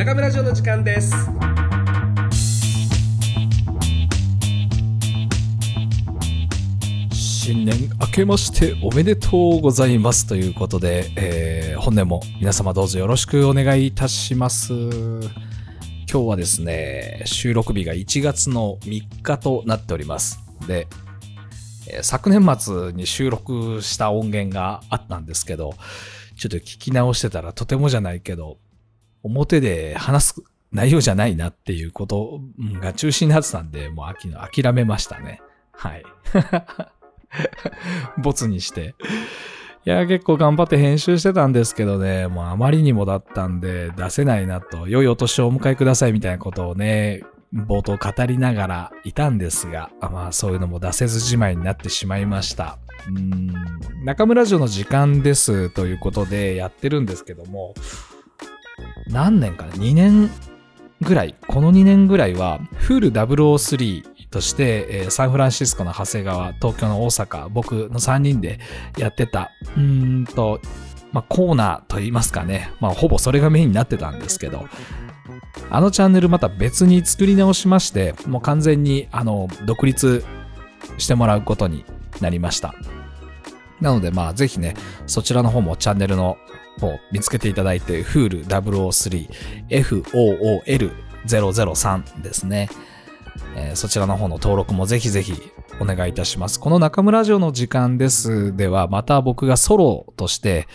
中村城の時間です新年明けましておめでとうございますということで、えー本年も皆様どうぞよろしくお願いいたします。今日はですね、収録日が1月の3日となっております。で、えー昨年末に収録した音源があったんですけど、ちょっと聞き直してたらとてもじゃないけど、表で話す内容じゃないなっていうことが中心になってたんで、もう秋の諦めましたね。はい。ボツにして。いや、結構頑張って編集してたんですけどね、もうあまりにもだったんで出せないなと、良いお年をお迎えくださいみたいなことをね、冒頭語りながらいたんですが、まあそういうのも出せずじまいになってしまいました。うん、中村城の時間ですということでやってるんですけども、何年かな ?2 年ぐらい、この2年ぐらいは、フール003として、えーサンフランシスコの長谷川、東京の大阪、僕の3人でやってた、うーんと、まあ、コーナーといいますかね、まあ、ほぼそれがメインになってたんですけど、あのチャンネルまた別に作り直しまして、もう完全に、あの、独立してもらうことになりました。なので、まあ、ぜひね、そちらの方もチャンネルの方見つけていただいて、Fool 003、FOOL003 ですね。えーそちらの方の登録もぜひぜひお願いいたします。この中村城の時間ですでは、また僕がソロとして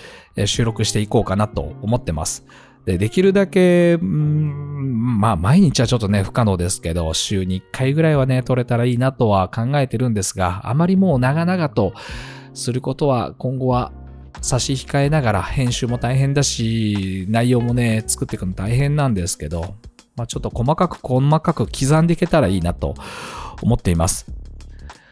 収録していこうかなと思ってます。で、できるだけ、うんまあ、毎日はちょっとね、不可能ですけど、週に1回ぐらいはね、撮れたらいいなとは考えてるんですが、あまりもう長々とすることは今後は差し控えながら編集も大変だし、内容もね、作っていくの大変なんですけど、まあ、ちょっと細かく細かく刻んでいけたらいいなと思っています。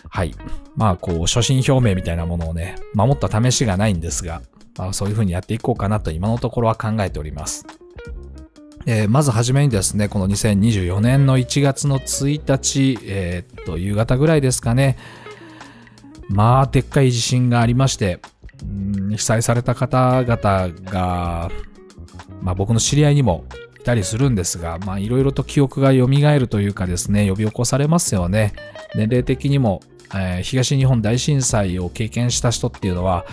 はい。まあ、こう、初心表明みたいなものをね、守った試しがないんですが、まあ、そういうふうにやっていこうかなと今のところは考えております。えーまずはじめにですね、この2024年の1月の1日、えーっと、夕方ぐらいですかね、まあ、でっかい地震がありまして、被災された方々が、まあ、僕の知り合いにもいたりするんですが、まあ、いろいろと記憶が蘇るというかですね、呼び起こされますよね。年齢的にも、えー東日本大震災を経験した人っていうのは、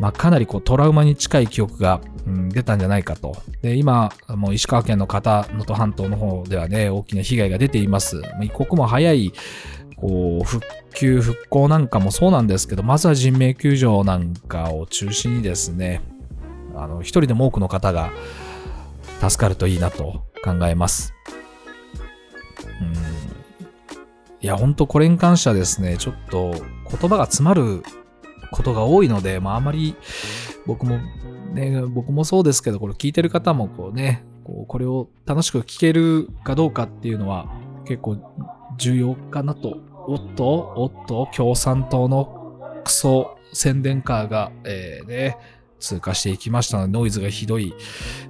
まあ、かなりこうトラウマに近い記憶が、うん出たんじゃないかと。で、今、もう石川県の方、能登半島の方ではね、大きな被害が出ています。一刻も早い、こう、復旧、復興なんかもそうなんですけど、まずは人命救助なんかを中心にですね、あの、一人でも多くの方が助かるといいなと考えます。うん。いや、本当これに関してはですね、ちょっと言葉が詰まることが多いので、まああまり僕もね、僕もそうですけど、これ聞いてる方もこうね、こうこれを楽しく聞けるかどうかっていうのは結構重要かなと。おっと、おっと、共産党のクソ宣伝カーが、えーね、通過していきましたので、ノイズがひどい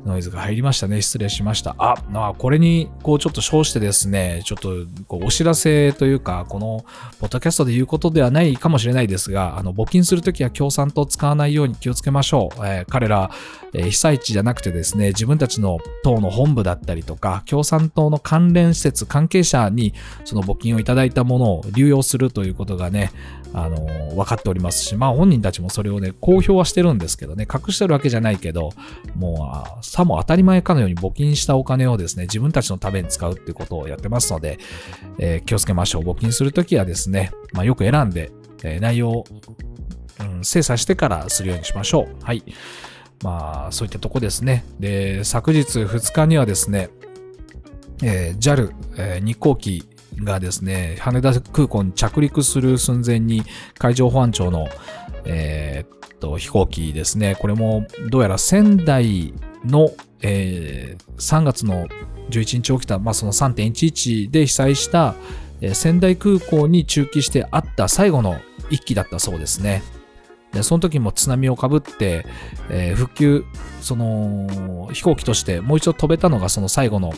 ノイズが入りましたね。失礼しました。あ、まあ、これに、こう、ちょっと称してですね、ちょっと、こう、お知らせというか、この、ポッドキャストで言うことではないかもしれないですが、あの、募金するときは共産党使わないように気をつけましょう。えー彼ら、えー被災地じゃなくてですね、自分たちの党の本部だったりとか、共産党の関連施設、関係者に、その募金をいただいたものを流用するということがね、あのー分かっておりますし、まあ本人たちもそれをね、公表はしてるんですけどね、隠してるわけじゃないけど、もう、さも当たり前かのように募金したお金をですね、自分たちのために使うっていうことをやってますので、えー気をつけましょう。募金するときはですね、まあよく選んで、えー内容を、うん、精査してからするようにしましょう。はい。まあ、そういったとこですね。で、昨日2日にはですね、えー JAL、えー日航機がですね、羽田空港に着陸する寸前に海上保安庁の、えーと飛行機ですね、これもどうやら仙台の、えー3月の11日起きた、まあ、その3.11で被災した、えー仙台空港に中帰してあった最後の一機だったそうですね。でその時も津波をかぶって、えー復旧、その飛行機としてもう一度飛べたのがその最後の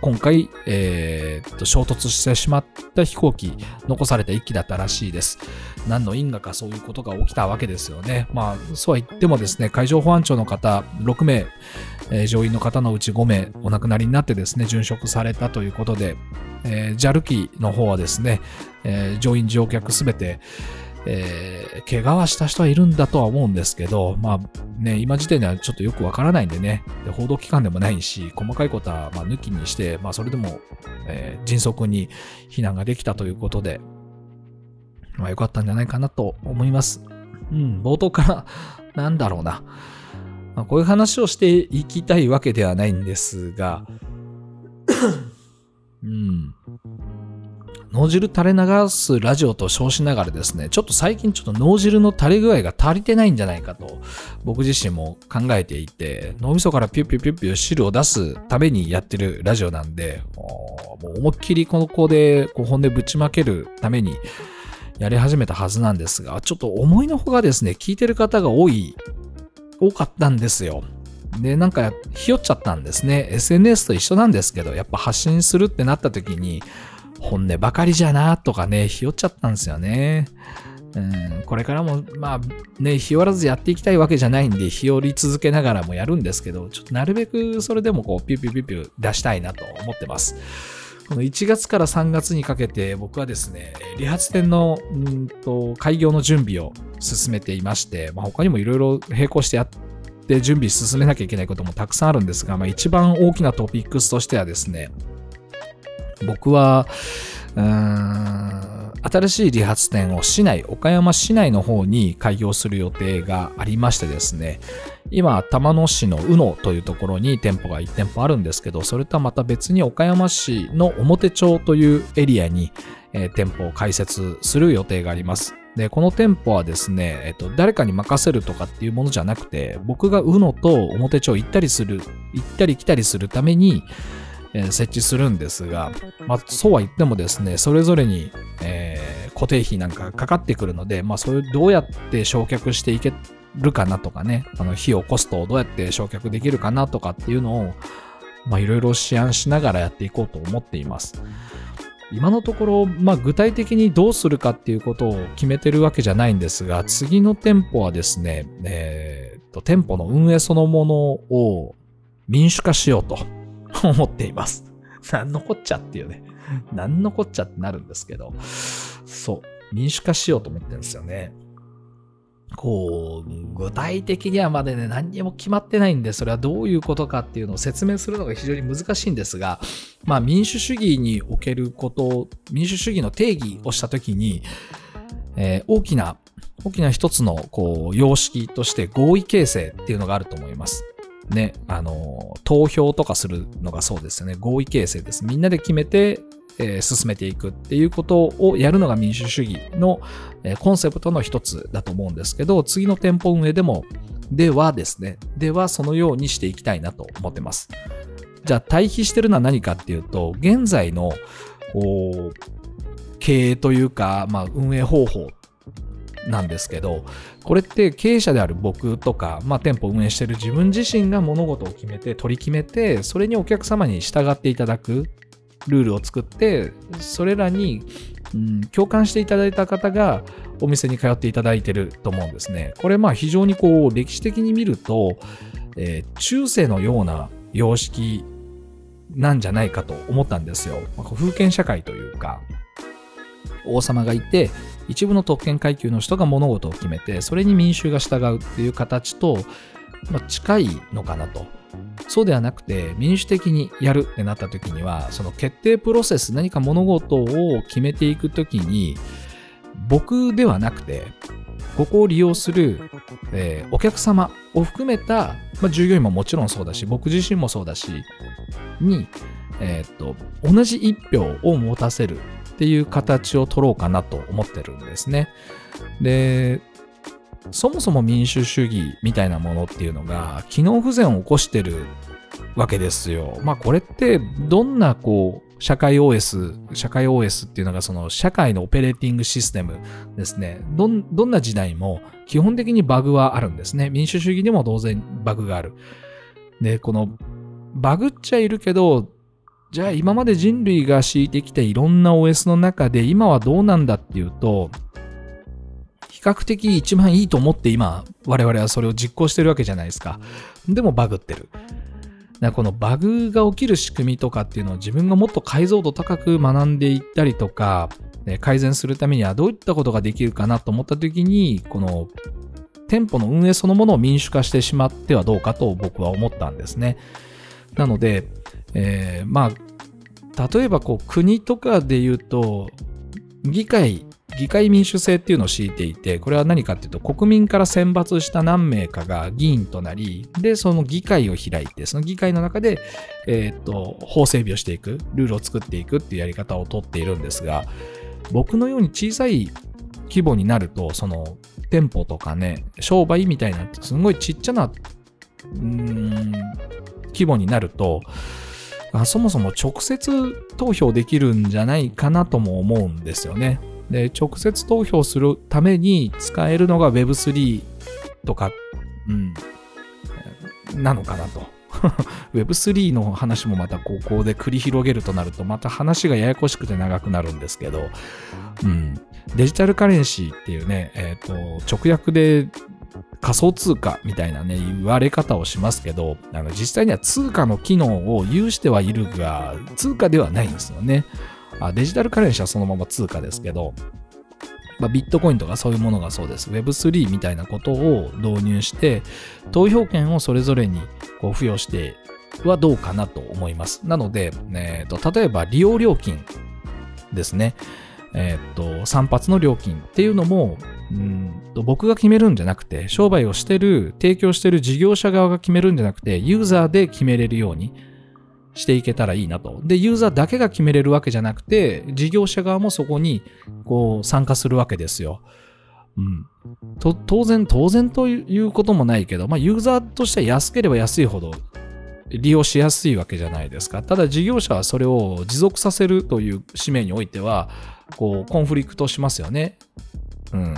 今回、えー、と衝突してしまった飛行機、残された1機だったらしいです。何の因果かそういうことが起きたわけですよね。まあ、そうは言ってもですね、海上保安庁の方6名、えー、乗員の方のうち5名お亡くなりになってですね、殉職されたということで、え、JAL 機の方はですね、えー、乗員乗客すべて、えー、怪我はした人はいるんだとは思うんですけど、まあね、今時点ではちょっとよくわからないんでね、で報道機関でもないし、細かいことはま抜きにして、まあそれでも、えー、迅速に避難ができたということで、まあ良かったんじゃないかなと思います。うん、冒頭から なんだろうな。まあ、こういう話をしていきたいわけではないんですが、うん。脳汁垂れ流すラジオと称しながらですね、ちょっと最近ちょっと脳汁の垂れ具合が足りてないんじゃないかと僕自身も考えていて、脳みそからピュピュピュピュ汁を出すためにやってるラジオなんで、もう思いっきりこの子でこう本音ぶちまけるためにやり始めたはずなんですが、ちょっと思いのほがですね、聞いてる方が多い、多かったんですよ。で、なんか、ひよっちゃったんですね。SNS と一緒なんですけど、やっぱ発信するってなった時に、本音ばかりじゃなとかね、ひよっちゃったんですよね。うん、これからも、まあね、日和らずやっていきたいわけじゃないんで、日和り続けながらもやるんですけど、ちょっとなるべくそれでもこう、ピュピュピュピュ出したいなと思ってます。この1月から3月にかけて僕はですね、理髪店のんと開業の準備を進めていまして、まあ、他にもいろいろ並行してやって準備進めなきゃいけないこともたくさんあるんですが、まあ、一番大きなトピックスとしてはですね、僕は、うーん、新しい理髪店を市内、岡山市内の方に開業する予定がありましてですね、今、玉野市の宇野というところに店舗が1店舗あるんですけど、それとはまた別に岡山市の表町というエリアに、えー、店舗を開設する予定があります。で、この店舗はですね、えっと、誰かに任せるとかっていうものじゃなくて、僕が宇野と表町行ったりする、行ったり来たりするために、え、設置するんですが、まあ、そうは言ってもですね、それぞれに、えー、固定費なんかかかってくるので、まあ、それどうやって焼却していけるかなとかね、あの費用、コストをどうやって焼却できるかなとかっていうのを、まあ、いろいろ試案しながらやっていこうと思っています。今のところ、まあ、具体的にどうするかっていうことを決めてるわけじゃないんですが、次の店舗はですね、えー、と店舗の運営そのものを民主化しようと。思っています。なんのこっちゃっていうね。なんのこっちゃってなるんですけど、そう、民主化しようと思ってるんですよね。こう、具体的にはまでね、何にも決まってないんで、それはどういうことかっていうのを説明するのが非常に難しいんですが、まあ民主主義におけること、民主主義の定義をしたときに、えー、大きな、大きな一つの、こう、様式として合意形成っていうのがあると思います。ね、あの、投票とかするのがそうですよね。合意形成です。みんなで決めて、えー、進めていくっていうことをやるのが民主主義の、えー、コンセプトの一つだと思うんですけど、次の店舗運営でも、ではですね、ではそのようにしていきたいなと思ってます。じゃあ対比してるのは何かっていうと、現在の、こう、経営というか、まあ、運営方法なんですけど、これって経営者である僕とか、まあ、店舗を運営している自分自身が物事を決めて、取り決めて、それにお客様に従っていただくルールを作って、それらに、うん、共感していただいた方がお店に通っていただいてると思うんですね。これまあ非常にこう歴史的に見ると、えー、中世のような様式なんじゃないかと思ったんですよ。封建社会というか、王様がいて、一部の特権階級の人が物事を決めて、それに民衆が従うっていう形と、まあ、近いのかなと。そうではなくて、民主的にやるってなった時には、その決定プロセス、何か物事を決めていく時に、僕ではなくて、ここを利用する、えー、お客様を含めた、まあ、従業員ももちろんそうだし、僕自身もそうだし、に、えー、っと、同じ一票を持たせるっていう形を取ろうかなと思ってるんですね。で、そもそも民主主義みたいなものっていうのが機能不全を起こしてるわけですよ。まあこれってどんなこう社会 OS、社会 OS っていうのがその社会のオペレーティングシステムですね。どん、どんな時代も基本的にバグはあるんですね。民主主義でも当然バグがある。で、このバグっちゃいるけど、じゃあ今まで人類が敷いてきたいろんな OS の中で今はどうなんだっていうと、比較的一番いいと思って今我々はそれを実行してるわけじゃないですか。でもバグってる。だこのバグが起きる仕組みとかっていうのを自分がもっと解像度高く学んでいったりとか、改善するためにはどういったことができるかなと思った時に、この店舗の運営そのものを民主化してしまってはどうかと僕は思ったんですね。なので、えー、まあ、例えばこう国とかで言うと、議会、議会民主制っていうのを敷いていて、これは何かっていうと、国民から選抜した何名かが議員となり、で、その議会を開いて、その議会の中で、えっ、と、法整備をしていく、ルールを作っていくっていうやり方をとっているんですが、僕のように小さい規模になると、その、店舗とかね、商売みたいな、すごいちっちゃな、うん、規模になると、そもそも直接投票できるんじゃないかなとも思うんですよね。で、直接投票するために使えるのが Web3 とか、うん、なのかなと。Web3 の話もまたここで繰り広げるとなると、また話がややこしくて長くなるんですけど、うん、デジタルカレンシーっていうね、えっ、ー、と、直訳で仮想通貨みたいなね、言われ方をしますけど、あの実際には通貨の機能を有してはいるが、通貨ではないんですよね。あデジタルカレンシーはそのまま通貨ですけど、まあ、ビットコインとかそういうものがそうです。Web3 みたいなことを導入して、投票権をそれぞれにこう付与してはどうかなと思います。なので、えーと、例えば利用料金ですね。えっ、ー、と、散髪の料金っていうのも、うんと僕が決めるんじゃなくて、商売をしてる、提供してる事業者側が決めるんじゃなくて、ユーザーで決めれるようにしていけたらいいなと。で、ユーザーだけが決めれるわけじゃなくて、事業者側もそこにこう参加するわけですよ。うん、と当然、当然ということもないけど、まあ、ユーザーとしては安ければ安いほど利用しやすいわけじゃないですか。ただ事業者はそれを持続させるという使命においては、こう、コンフリクトしますよね。うん。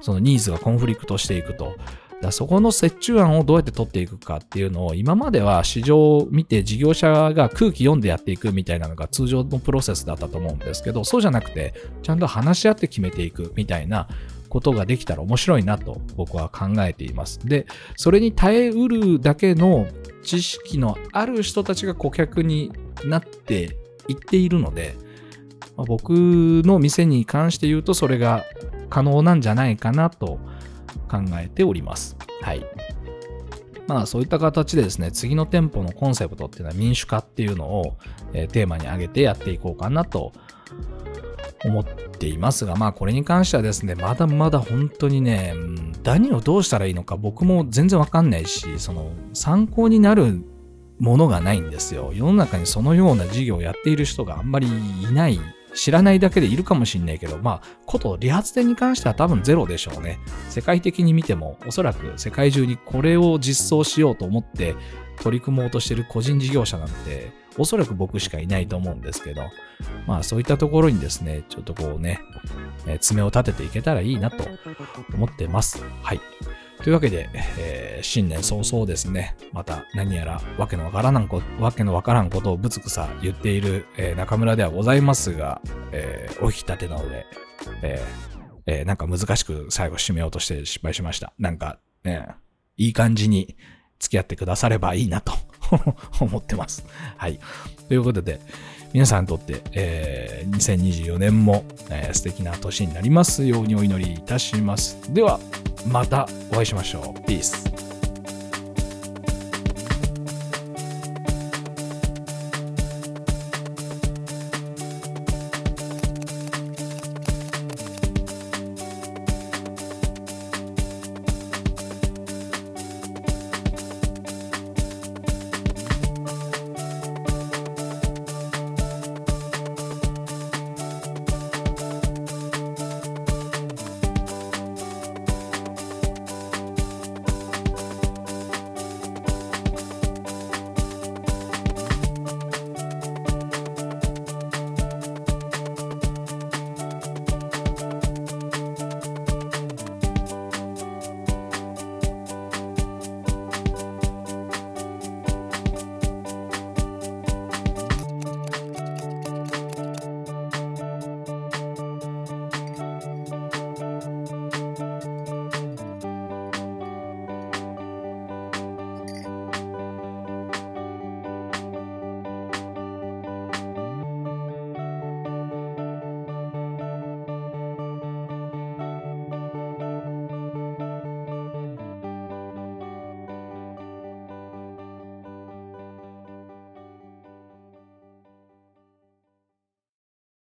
そのニーズがコンフリクトしていくと。だそこの折衷案をどうやって取っていくかっていうのを今までは市場を見て事業者が空気読んでやっていくみたいなのが通常のプロセスだったと思うんですけどそうじゃなくてちゃんと話し合って決めていくみたいなことができたら面白いなと僕は考えています。で、それに耐えうるだけの知識のある人たちが顧客になっていっているので、僕の店に関して言うとそれが可能なんじゃないかなと考えております。はい。まあそういった形でですね、次の店舗のコンセプトっていうのは民主化っていうのを、え、テーマに挙げてやっていこうかなと思っていますが、まあこれに関してはですね、まだまだ本当にね、何をどうしたらいいのか僕も全然わかんないし、その参考になるものがないんですよ。世の中にそのような事業をやっている人があんまりいない知らないだけでいるかもしんないけど、まあ、こと理髪店に関しては多分ゼロでしょうね。世界的に見ても、おそらく世界中にこれを実装しようと思って取り組もうとしてる個人事業者なんて、おそらく僕しかいないと思うんですけど、まあそういったところにですね、ちょっとこうね、え、爪を立てていけたらいいなと思ってます。はい。というわけで、えー、新年早々ですね、また何やらわけのわからんこわけのわからんことをぶつくさ言っている、えー、中村ではございますが、えー、お引き立てなので、ええー、なんか難しく最後締めようとして失敗しました。なんか、ね、いい感じに付き合ってくださればいいなと 思ってます。はい。ということで、皆さんにとって、えー、2024年も、えー、素敵な年になりますようにお祈りいたします。では、またお会いしましょう。ピース。